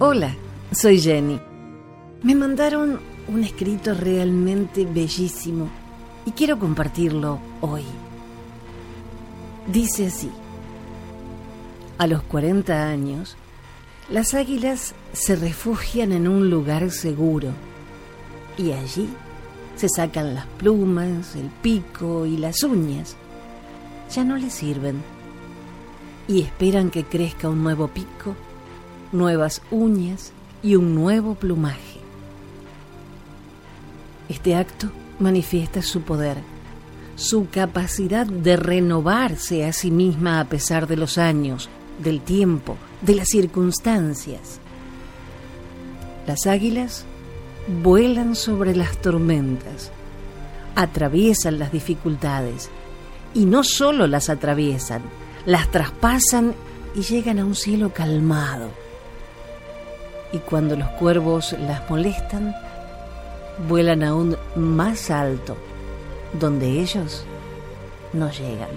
Hola, soy Jenny. Me mandaron un escrito realmente bellísimo y quiero compartirlo hoy. Dice así, a los 40 años, las águilas se refugian en un lugar seguro y allí se sacan las plumas, el pico y las uñas. Ya no les sirven y esperan que crezca un nuevo pico, nuevas uñas y un nuevo plumaje. Este acto manifiesta su poder, su capacidad de renovarse a sí misma a pesar de los años, del tiempo, de las circunstancias. Las águilas vuelan sobre las tormentas, atraviesan las dificultades y no solo las atraviesan, las traspasan y llegan a un cielo calmado. Y cuando los cuervos las molestan, vuelan aún más alto, donde ellos no llegan.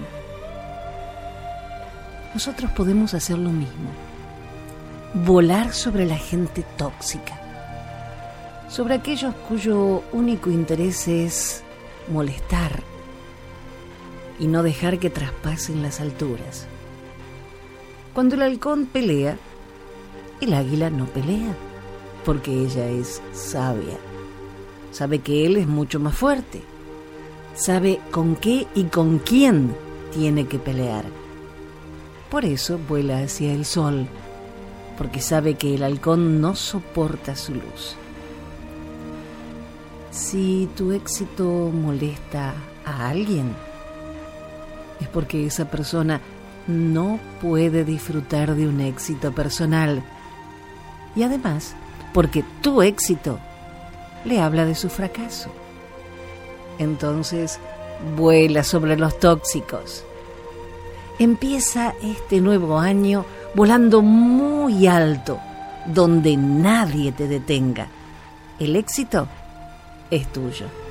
Nosotros podemos hacer lo mismo, volar sobre la gente tóxica, sobre aquellos cuyo único interés es molestar y no dejar que traspasen las alturas. Cuando el halcón pelea, el águila no pelea, porque ella es sabia. Sabe que él es mucho más fuerte. Sabe con qué y con quién tiene que pelear. Por eso vuela hacia el sol, porque sabe que el halcón no soporta su luz. Si tu éxito molesta a alguien, es porque esa persona no puede disfrutar de un éxito personal. Y además, porque tu éxito le habla de su fracaso. Entonces, vuela sobre los tóxicos. Empieza este nuevo año volando muy alto, donde nadie te detenga. El éxito es tuyo.